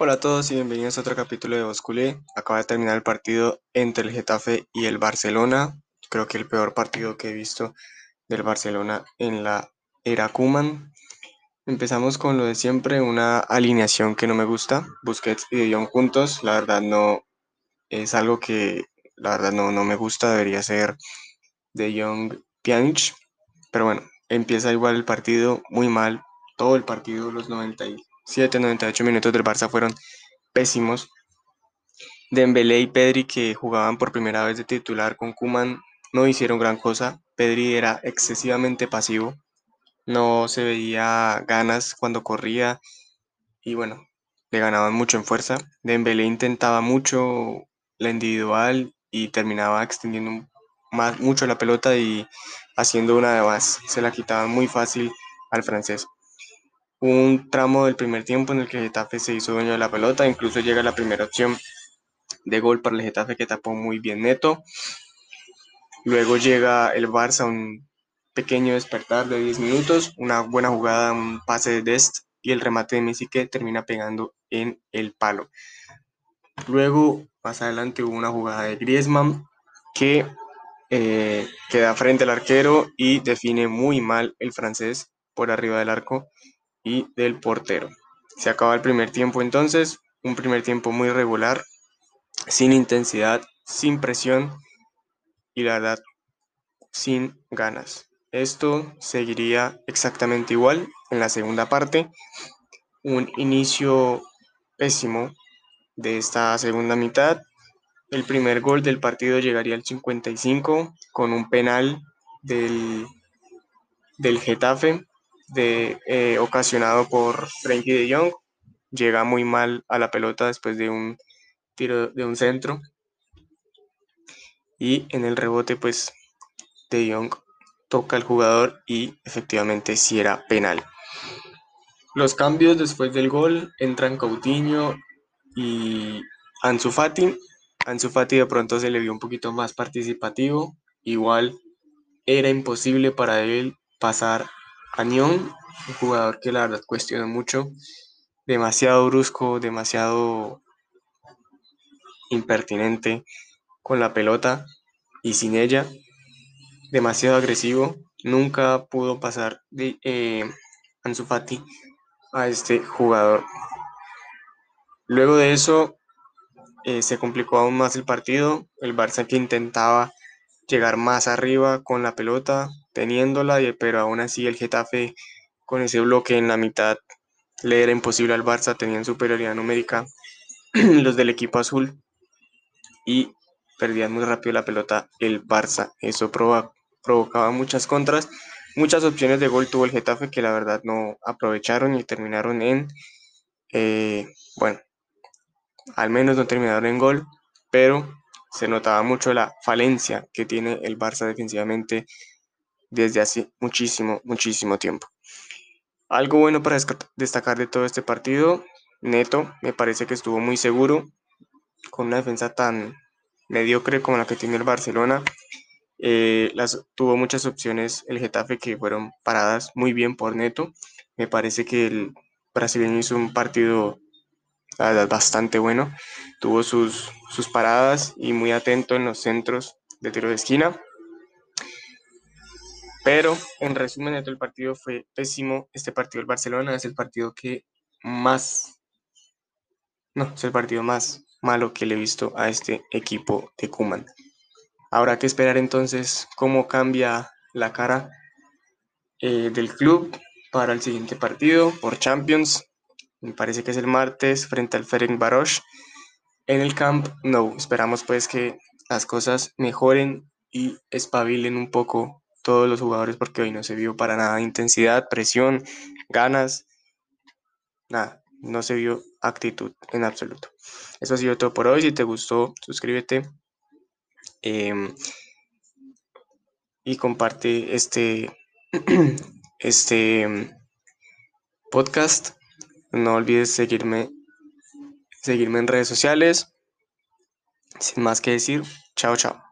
Hola a todos y bienvenidos a otro capítulo de Bosculé. Acaba de terminar el partido entre el Getafe y el Barcelona. Creo que el peor partido que he visto del Barcelona en la era Kuman. Empezamos con lo de siempre, una alineación que no me gusta. Busquets y De Jong juntos, la verdad no es algo que la verdad no, no me gusta, debería ser De Jong Pjanic. Pero bueno, empieza igual el partido muy mal, todo el partido, los 90 7, 98 minutos del Barça fueron pésimos. Dembélé y Pedri, que jugaban por primera vez de titular con Kuman, no hicieron gran cosa. Pedri era excesivamente pasivo, no se veía ganas cuando corría y bueno, le ganaban mucho en fuerza. Dembélé intentaba mucho la individual y terminaba extendiendo mucho la pelota y haciendo una de más. Se la quitaban muy fácil al francés un tramo del primer tiempo en el que Getafe se hizo dueño de la pelota, incluso llega la primera opción de gol para el Getafe que tapó muy bien Neto. Luego llega el Barça, un pequeño despertar de 10 minutos, una buena jugada, un pase de Dest y el remate de Messi que termina pegando en el palo. Luego, más adelante, hubo una jugada de Griezmann que eh, queda frente al arquero y define muy mal el francés por arriba del arco y del portero. Se acaba el primer tiempo entonces, un primer tiempo muy regular, sin intensidad, sin presión y la verdad, sin ganas. Esto seguiría exactamente igual en la segunda parte. Un inicio pésimo de esta segunda mitad. El primer gol del partido llegaría al 55 con un penal del, del Getafe de, eh, ocasionado por Frankie de Jong. Llega muy mal a la pelota después de un tiro de un centro. Y en el rebote, pues de Jong toca al jugador y efectivamente si era penal. Los cambios después del gol entran Coutinho y Ansu Fati. Ansu Fati de pronto se le vio un poquito más participativo. Igual era imposible para él pasar Añón, un jugador que la verdad cuestiona mucho, demasiado brusco, demasiado impertinente con la pelota y sin ella, demasiado agresivo, nunca pudo pasar de eh, Ansu Fati a este jugador. Luego de eso eh, se complicó aún más el partido, el Barça que intentaba llegar más arriba con la pelota, teniéndola, pero aún así el Getafe con ese bloque en la mitad le era imposible al Barça, tenían superioridad numérica los del equipo azul y perdían muy rápido la pelota el Barça. Eso provocaba muchas contras, muchas opciones de gol tuvo el Getafe que la verdad no aprovecharon y terminaron en, eh, bueno, al menos no terminaron en gol, pero se notaba mucho la falencia que tiene el Barça defensivamente desde hace muchísimo, muchísimo tiempo. Algo bueno para destacar de todo este partido, Neto me parece que estuvo muy seguro, con una defensa tan mediocre como la que tiene el Barcelona. Eh, las, tuvo muchas opciones el Getafe que fueron paradas muy bien por Neto. Me parece que el brasileño hizo un partido bastante bueno. Tuvo sus, sus paradas y muy atento en los centros de tiro de esquina. Pero en resumen, el partido fue pésimo. Este partido del Barcelona es el partido que más, no, es el partido más malo que le he visto a este equipo de Kuman. Habrá que esperar entonces cómo cambia la cara eh, del club para el siguiente partido por Champions. Me parece que es el martes frente al Ferenc Barosh en el Camp No. Esperamos pues que las cosas mejoren y espabilen un poco todos los jugadores porque hoy no se vio para nada intensidad, presión, ganas, nada, no se vio actitud en absoluto. Eso ha sido todo por hoy. Si te gustó, suscríbete em, y comparte este, este em, podcast. No olvides seguirme, seguirme en redes sociales. Sin más que decir, chao, chao.